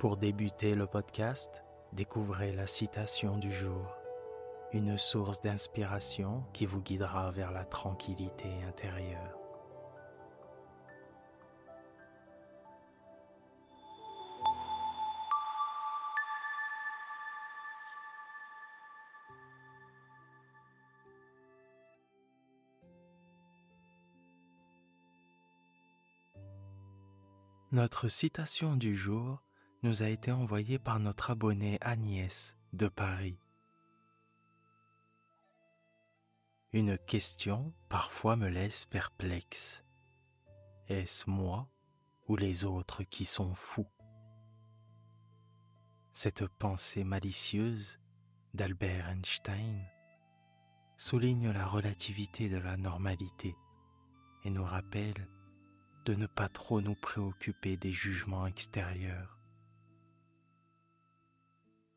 Pour débuter le podcast, découvrez la citation du jour, une source d'inspiration qui vous guidera vers la tranquillité intérieure. Notre citation du jour nous a été envoyée par notre abonné Agnès de Paris. Une question parfois me laisse perplexe. Est-ce moi ou les autres qui sont fous? Cette pensée malicieuse d'Albert Einstein souligne la relativité de la normalité et nous rappelle de ne pas trop nous préoccuper des jugements extérieurs.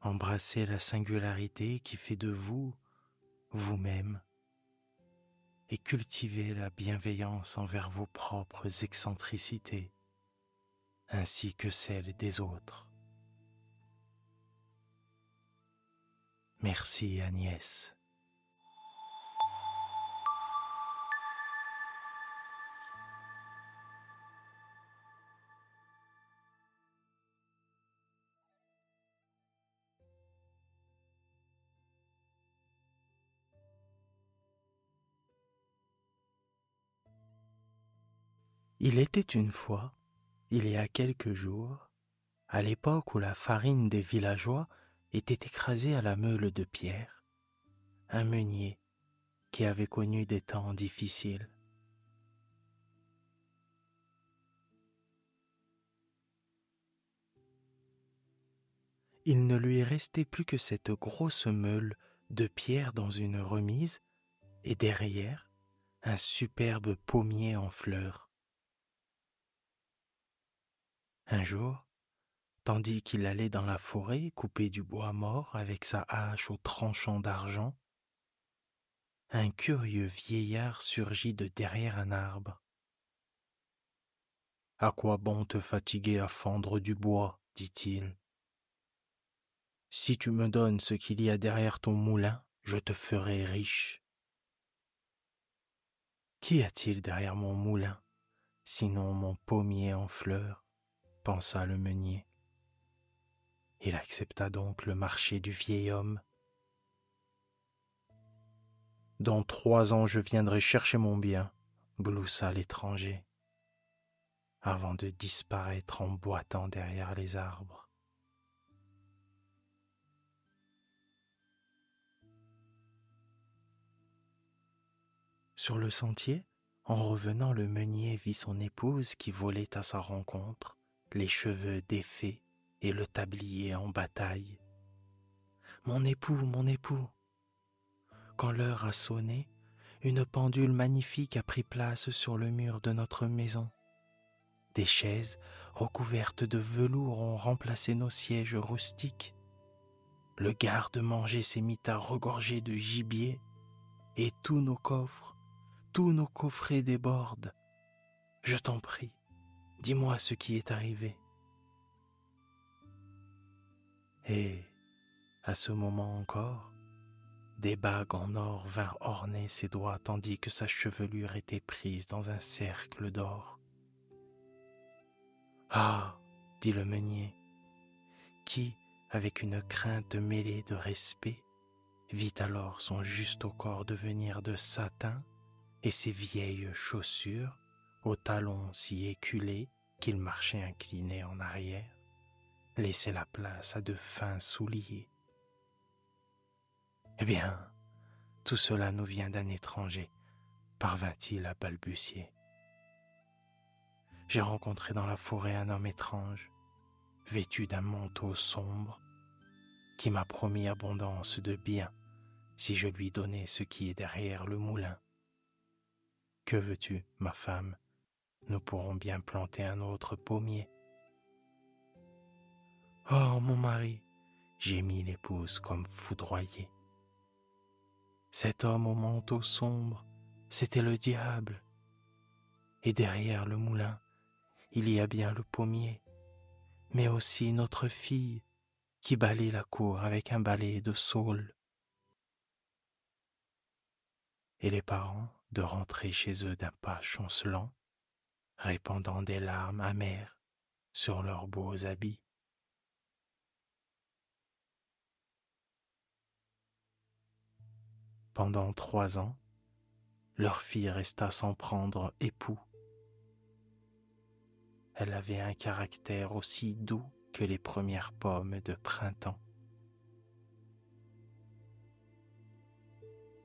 Embrassez la singularité qui fait de vous vous-même et cultivez la bienveillance envers vos propres excentricités ainsi que celles des autres. Merci Agnès. Il était une fois, il y a quelques jours, à l'époque où la farine des villageois était écrasée à la meule de pierre, un meunier qui avait connu des temps difficiles. Il ne lui restait plus que cette grosse meule de pierre dans une remise et derrière un superbe pommier en fleurs. Un jour, tandis qu'il allait dans la forêt couper du bois mort avec sa hache au tranchant d'argent, un curieux vieillard surgit de derrière un arbre. À quoi bon te fatiguer à fendre du bois, dit-il. Si tu me donnes ce qu'il y a derrière ton moulin, je te ferai riche. Qu'y a-t-il derrière mon moulin, sinon mon pommier en fleurs? Pensa le meunier. Il accepta donc le marché du vieil homme. Dans trois ans je viendrai chercher mon bien, gloussa l'étranger, avant de disparaître en boitant derrière les arbres. Sur le sentier, en revenant, le meunier vit son épouse qui volait à sa rencontre les cheveux défaits et le tablier en bataille. Mon époux, mon époux. Quand l'heure a sonné, une pendule magnifique a pris place sur le mur de notre maison. Des chaises recouvertes de velours ont remplacé nos sièges rustiques. Le garde-manger s'est mis à regorger de gibier et tous nos coffres, tous nos coffrets débordent. Je t'en prie, Dis-moi ce qui est arrivé. Et, à ce moment encore, des bagues en or vinrent orner ses doigts tandis que sa chevelure était prise dans un cercle d'or. Ah, dit le meunier, qui, avec une crainte mêlée de respect, vit alors son juste au corps devenir de satin et ses vieilles chaussures aux talons si éculés qu'il marchait incliné en arrière, laissait la place à de fins souliers. Eh bien, tout cela nous vient d'un étranger, parvint-il à balbutier. J'ai rencontré dans la forêt un homme étrange. vêtu d'un manteau sombre, qui m'a promis abondance de biens si je lui donnais ce qui est derrière le moulin. Que veux-tu, ma femme? Nous pourrons bien planter un autre pommier. Oh, mon mari, gémit l'épouse comme foudroyée. Cet homme au manteau sombre, c'était le diable. Et derrière le moulin, il y a bien le pommier, mais aussi notre fille qui balaye la cour avec un balai de saule. Et les parents de rentrer chez eux d'un pas chancelant, répandant des larmes amères sur leurs beaux habits. Pendant trois ans, leur fille resta sans prendre époux. Elle avait un caractère aussi doux que les premières pommes de printemps.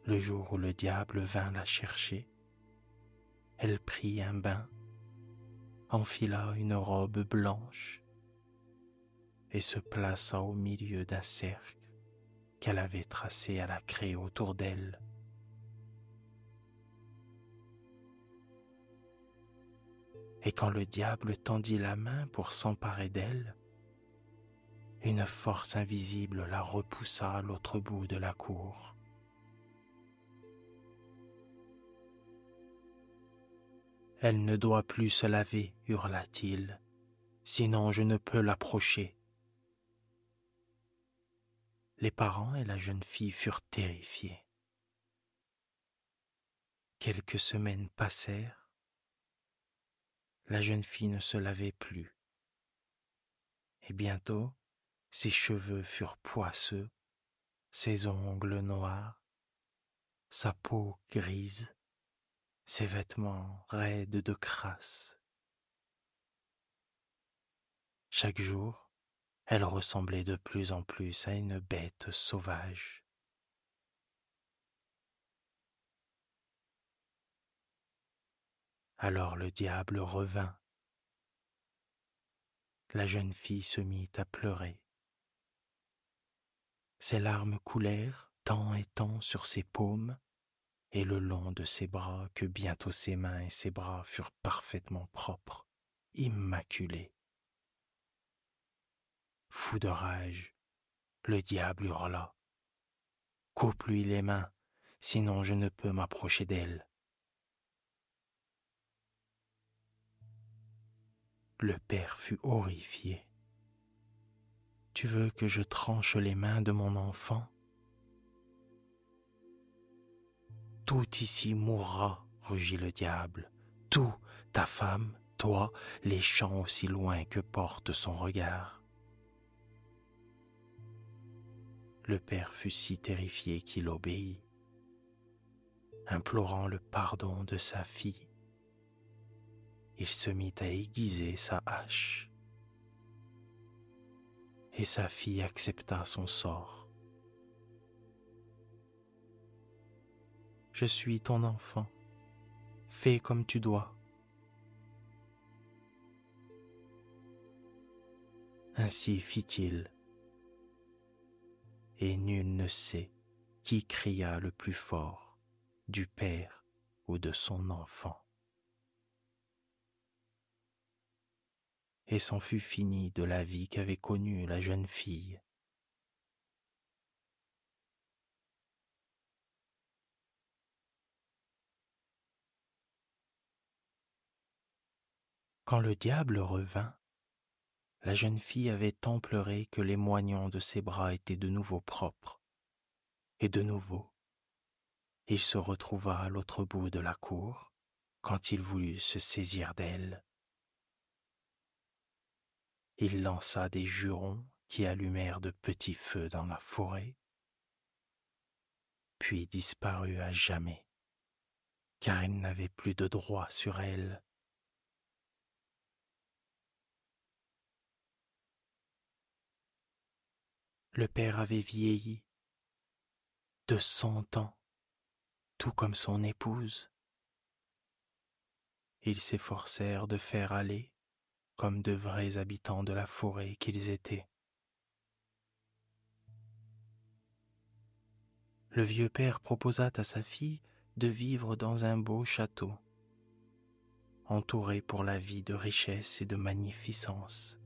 Le jour où le diable vint la chercher, elle prit un bain, enfila une robe blanche et se plaça au milieu d'un cercle qu'elle avait tracé à la craie autour d'elle. Et quand le diable tendit la main pour s'emparer d'elle, une force invisible la repoussa à l'autre bout de la cour. Elle ne doit plus se laver, hurla-t-il, sinon je ne peux l'approcher les parents et la jeune fille furent terrifiés. Quelques semaines passèrent. La jeune fille ne se lavait plus. Et bientôt, ses cheveux furent poisseux, ses ongles noirs, sa peau grise, ses vêtements raides de crasse. Chaque jour, elle ressemblait de plus en plus à une bête sauvage. Alors le diable revint. La jeune fille se mit à pleurer. Ses larmes coulèrent tant et tant sur ses paumes et le long de ses bras que bientôt ses mains et ses bras furent parfaitement propres, immaculés. Fou de rage, le diable hurla. Coupe-lui les mains, sinon je ne peux m'approcher d'elle. Le père fut horrifié. Tu veux que je tranche les mains de mon enfant? Tout ici mourra, rugit le diable. Tout, ta femme, toi, les champs aussi loin que porte son regard. Le père fut si terrifié qu'il obéit, implorant le pardon de sa fille. Il se mit à aiguiser sa hache, et sa fille accepta son sort. Je suis ton enfant, fais comme tu dois. Ainsi fit-il et nul ne sait qui cria le plus fort, du père ou de son enfant. Et c'en fut fini de la vie qu'avait connue la jeune fille. Quand le diable revint, la jeune fille avait tant pleuré que les moignons de ses bras étaient de nouveau propres. Et de nouveau, il se retrouva à l'autre bout de la cour quand il voulut se saisir d'elle. Il lança des jurons qui allumèrent de petits feux dans la forêt, puis disparut à jamais, car il n'avait plus de droit sur elle Le père avait vieilli de cent ans, tout comme son épouse. Ils s'efforcèrent de faire aller, comme de vrais habitants de la forêt qu'ils étaient. Le vieux père proposa à sa fille de vivre dans un beau château, entouré pour la vie de richesse et de magnificence.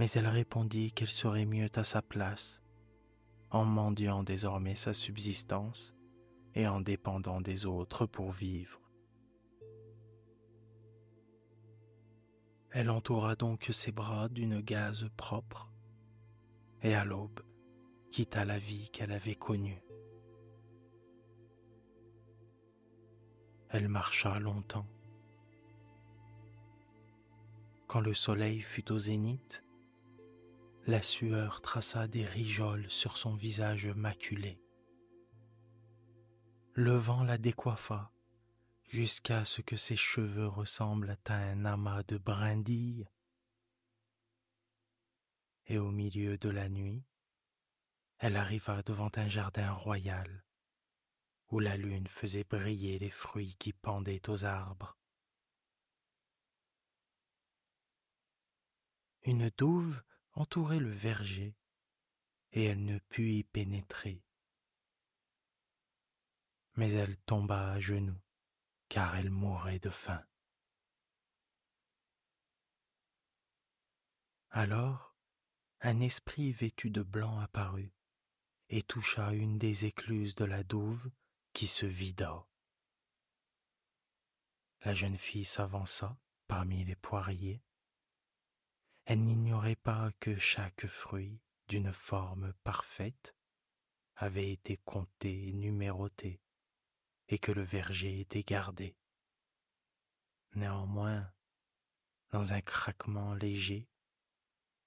Mais elle répondit qu'elle serait mieux à sa place, en mendiant désormais sa subsistance et en dépendant des autres pour vivre. Elle entoura donc ses bras d'une gaze propre et à l'aube quitta la vie qu'elle avait connue. Elle marcha longtemps. Quand le soleil fut au zénith, la sueur traça des rigoles sur son visage maculé. Le vent la décoiffa jusqu'à ce que ses cheveux ressemblent à un amas de brindilles. Et au milieu de la nuit, elle arriva devant un jardin royal où la lune faisait briller les fruits qui pendaient aux arbres. Une douve entourait le verger et elle ne put y pénétrer. Mais elle tomba à genoux car elle mourait de faim. Alors, un esprit vêtu de blanc apparut et toucha une des écluses de la douve qui se vida. La jeune fille s'avança parmi les poiriers. Elle n'ignorait pas que chaque fruit, d'une forme parfaite, avait été compté et numéroté et que le verger était gardé. Néanmoins, dans un craquement léger,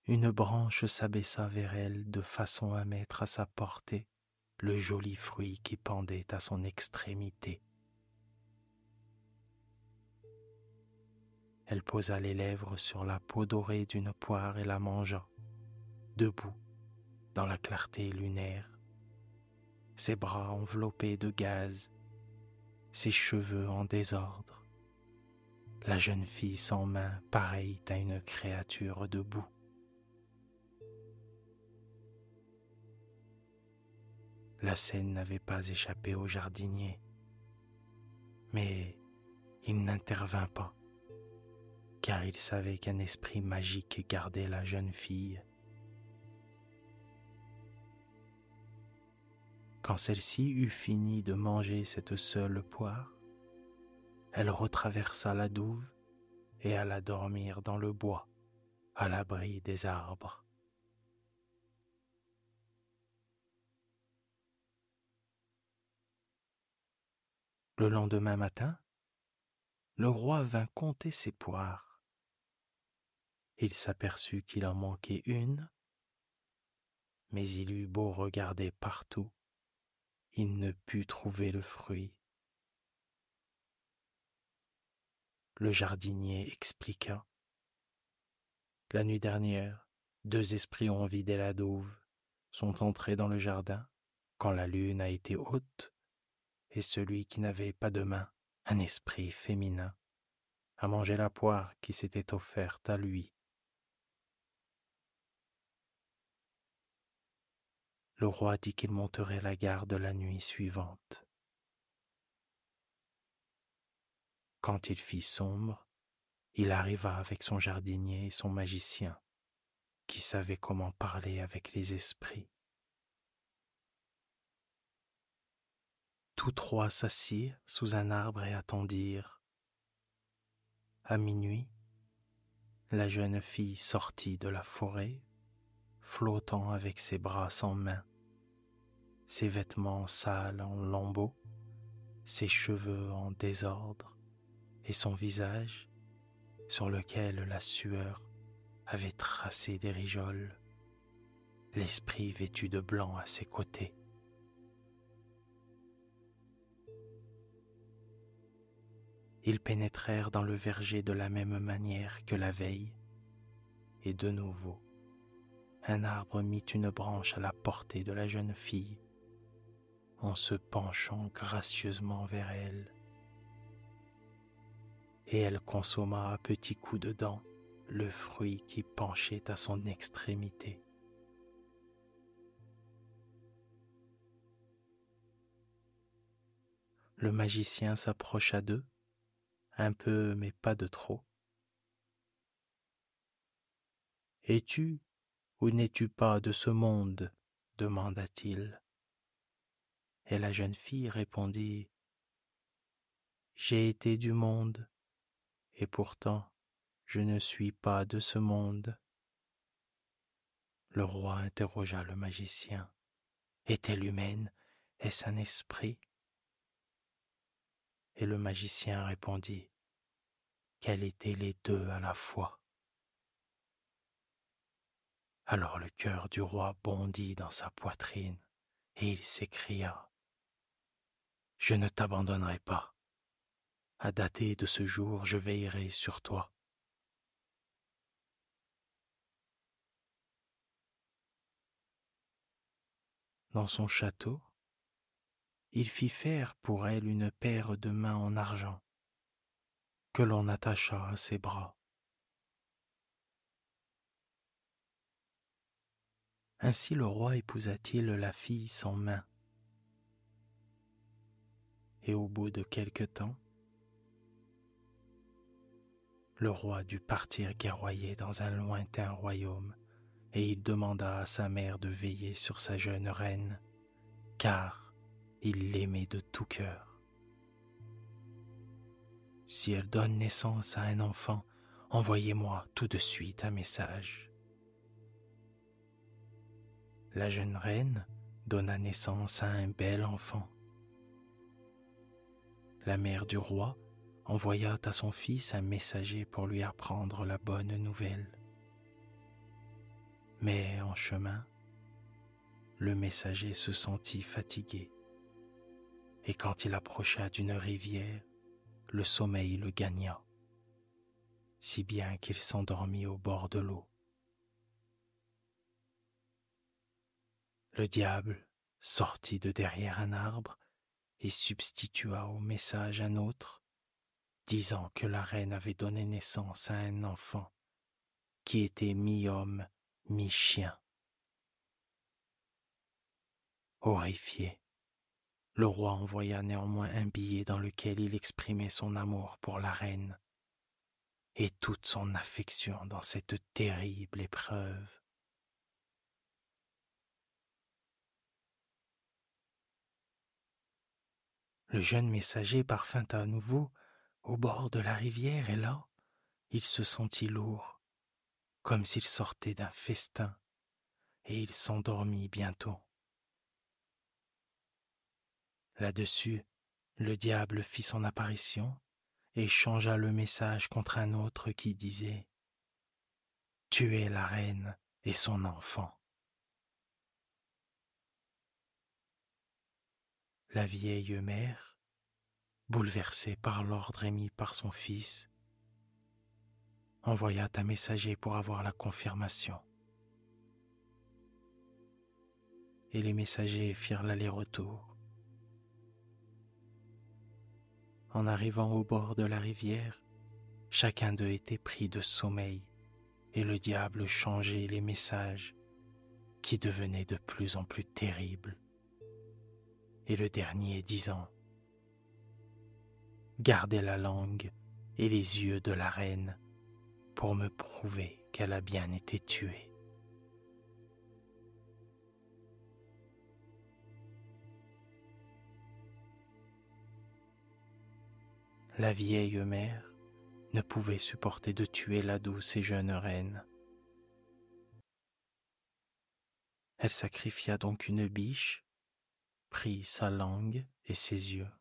une branche s'abaissa vers elle de façon à mettre à sa portée le joli fruit qui pendait à son extrémité. Elle posa les lèvres sur la peau dorée d'une poire et la mangea, debout, dans la clarté lunaire, ses bras enveloppés de gaz ses cheveux en désordre, la jeune fille sans main pareille à une créature debout. La scène n'avait pas échappé au jardinier, mais il n'intervint pas, car il savait qu'un esprit magique gardait la jeune fille Quand celle-ci eut fini de manger cette seule poire, elle retraversa la douve et alla dormir dans le bois, à l'abri des arbres. Le lendemain matin, le roi vint compter ses poires. Il s'aperçut qu'il en manquait une, mais il eut beau regarder partout, il ne put trouver le fruit. Le jardinier expliqua. La nuit dernière, deux esprits ont vidé la douve, sont entrés dans le jardin quand la lune a été haute, et celui qui n'avait pas de main, un esprit féminin, a mangé la poire qui s'était offerte à lui. Le roi dit qu'il monterait la garde la nuit suivante. Quand il fit sombre, il arriva avec son jardinier et son magicien, qui savaient comment parler avec les esprits. Tous trois s'assirent sous un arbre et attendirent. À minuit, la jeune fille sortit de la forêt, flottant avec ses bras sans main ses vêtements sales en lambeaux, ses cheveux en désordre et son visage sur lequel la sueur avait tracé des rigoles, l'esprit vêtu de blanc à ses côtés. Ils pénétrèrent dans le verger de la même manière que la veille, et de nouveau, un arbre mit une branche à la portée de la jeune fille en se penchant gracieusement vers elle. et elle consomma à petits coups de dents le fruit qui penchait à son extrémité. Le magicien s'approcha d'eux, un peu mais pas de trop. Es-tu ou n'es-tu pas de ce monde? demanda-t-il. Et la jeune fille répondit J'ai été du monde, et pourtant je ne suis pas de ce monde. Le roi interrogea le magicien. Est-elle humaine? Est-ce un esprit? Et le magicien répondit qu'elle était les deux à la fois? Alors le cœur du roi bondit dans sa poitrine et il s'écria Je ne t'abandonnerai pas. À dater de ce jour, je veillerai sur toi. Dans son château, il fit faire pour elle une paire de mains en argent que l'on attacha à ses bras. Ainsi le roi épousa-t-il la fille sans main. Et au bout de quelque temps, le roi dut partir guerroyer dans un lointain royaume, et il demanda à sa mère de veiller sur sa jeune reine, car il l'aimait de tout cœur. Si elle donne naissance à un enfant, envoyez-moi tout de suite un message. La jeune reine donna naissance à un bel enfant. La mère du roi envoya à son fils un messager pour lui apprendre la bonne nouvelle. Mais en chemin, le messager se sentit fatigué, et quand il approcha d'une rivière, le sommeil le gagna, si bien qu'il s'endormit au bord de l'eau. Le diable sortit de derrière un arbre et substitua au message un autre, disant que la reine avait donné naissance à un enfant qui était mi-homme, mi-chien. Horrifié, le roi envoya néanmoins un billet dans lequel il exprimait son amour pour la reine et toute son affection dans cette terrible épreuve. Le jeune messager parvint à nouveau au bord de la rivière et là, il se sentit lourd, comme s'il sortait d'un festin, et il s'endormit bientôt. Là-dessus, le diable fit son apparition et changea le message contre un autre qui disait Tuez la reine et son enfant. La vieille mère, bouleversée par l'ordre émis par son fils, envoya un messager pour avoir la confirmation. Et les messagers firent l'aller-retour. En arrivant au bord de la rivière, chacun d'eux était pris de sommeil et le diable changeait les messages qui devenaient de plus en plus terribles et le dernier disant Gardez la langue et les yeux de la reine pour me prouver qu'elle a bien été tuée. La vieille mère ne pouvait supporter de tuer la douce et jeune reine. Elle sacrifia donc une biche prit sa langue et ses yeux,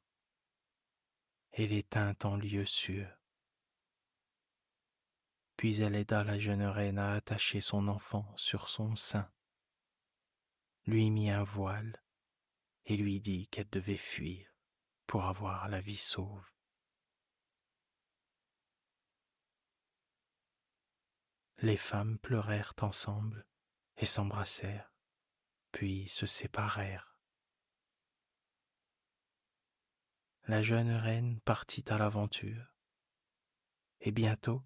et les tint en lieu sûr. Puis elle aida la jeune reine à attacher son enfant sur son sein, lui mit un voile et lui dit qu'elle devait fuir pour avoir la vie sauve. Les femmes pleurèrent ensemble et s'embrassèrent, puis se séparèrent. La jeune reine partit à l'aventure, et bientôt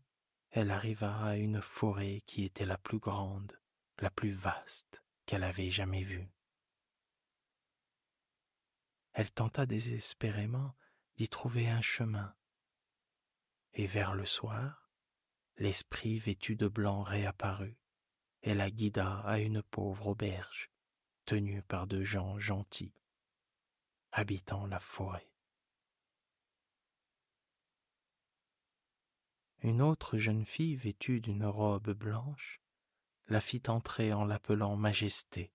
elle arriva à une forêt qui était la plus grande, la plus vaste qu'elle avait jamais vue. Elle tenta désespérément d'y trouver un chemin, et vers le soir, l'esprit vêtu de blanc réapparut et la guida à une pauvre auberge tenue par deux gens gentils, habitant la forêt. Une autre jeune fille vêtue d'une robe blanche la fit entrer en l'appelant Majesté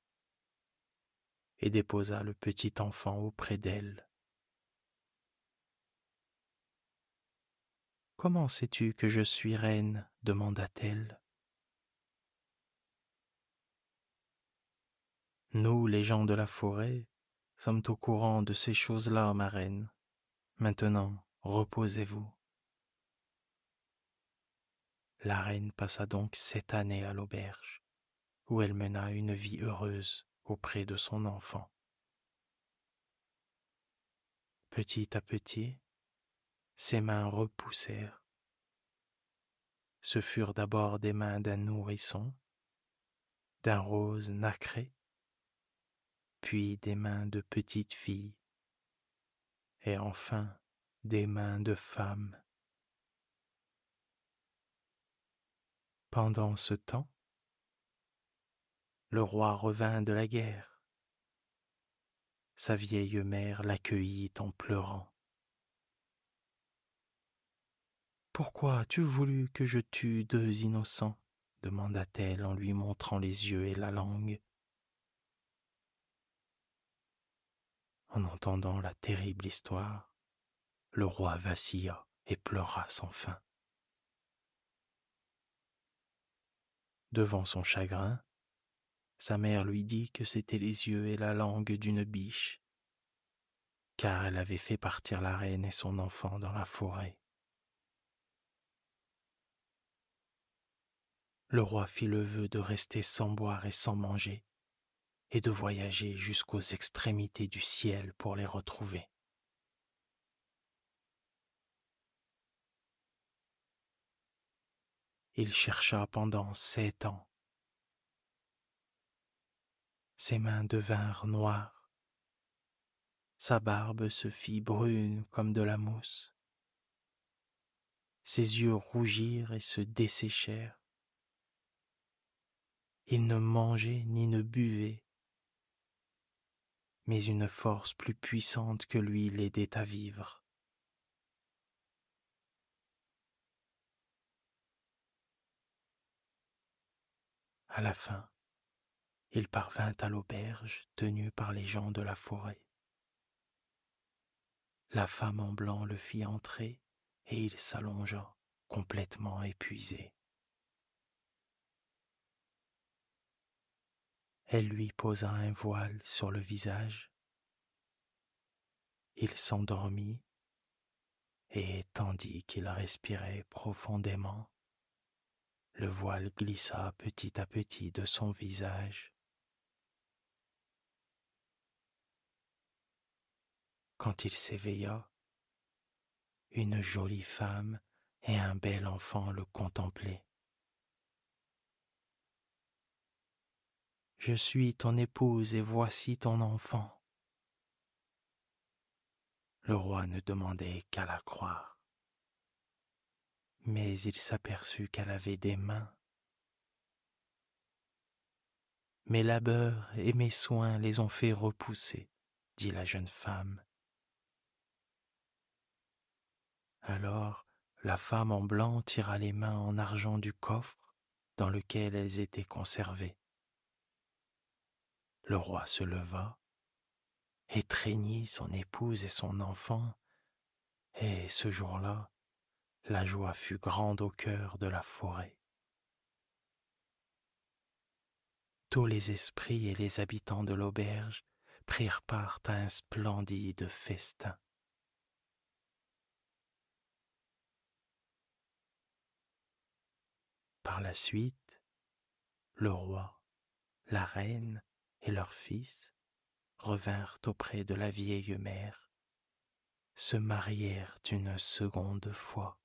et déposa le petit enfant auprès d'elle. Comment sais-tu que je suis reine? demanda-t-elle. Nous, les gens de la forêt, sommes au courant de ces choses-là, ma reine. Maintenant, reposez-vous. La reine passa donc sept années à l'auberge, où elle mena une vie heureuse auprès de son enfant. Petit à petit, ses mains repoussèrent. Ce furent d'abord des mains d'un nourrisson, d'un rose nacré, puis des mains de petite fille, et enfin des mains de femme. Pendant ce temps, le roi revint de la guerre. Sa vieille mère l'accueillit en pleurant. Pourquoi as-tu voulu que je tue deux innocents? demanda-t-elle en lui montrant les yeux et la langue. En entendant la terrible histoire, le roi vacilla et pleura sans fin. Devant son chagrin, sa mère lui dit que c'étaient les yeux et la langue d'une biche, car elle avait fait partir la reine et son enfant dans la forêt. Le roi fit le vœu de rester sans boire et sans manger, et de voyager jusqu'aux extrémités du ciel pour les retrouver. Il chercha pendant sept ans. Ses mains devinrent noires, sa barbe se fit brune comme de la mousse, ses yeux rougirent et se desséchèrent. Il ne mangeait ni ne buvait, mais une force plus puissante que lui l'aidait à vivre. À la fin, il parvint à l'auberge tenue par les gens de la forêt. La femme en blanc le fit entrer et il s'allongea, complètement épuisé. Elle lui posa un voile sur le visage. Il s'endormit et tandis qu'il respirait profondément, le voile glissa petit à petit de son visage. Quand il s'éveilla, une jolie femme et un bel enfant le contemplaient. Je suis ton épouse et voici ton enfant. Le roi ne demandait qu'à la croire. Mais il s'aperçut qu'elle avait des mains. Mes labeurs et mes soins les ont fait repousser, dit la jeune femme. Alors la femme en blanc tira les mains en argent du coffre dans lequel elles étaient conservées. Le roi se leva, étreignit son épouse et son enfant, et ce jour-là, la joie fut grande au cœur de la forêt. Tous les esprits et les habitants de l'auberge prirent part à un splendide festin. Par la suite, le roi, la reine et leurs fils revinrent auprès de la vieille mère, se marièrent une seconde fois.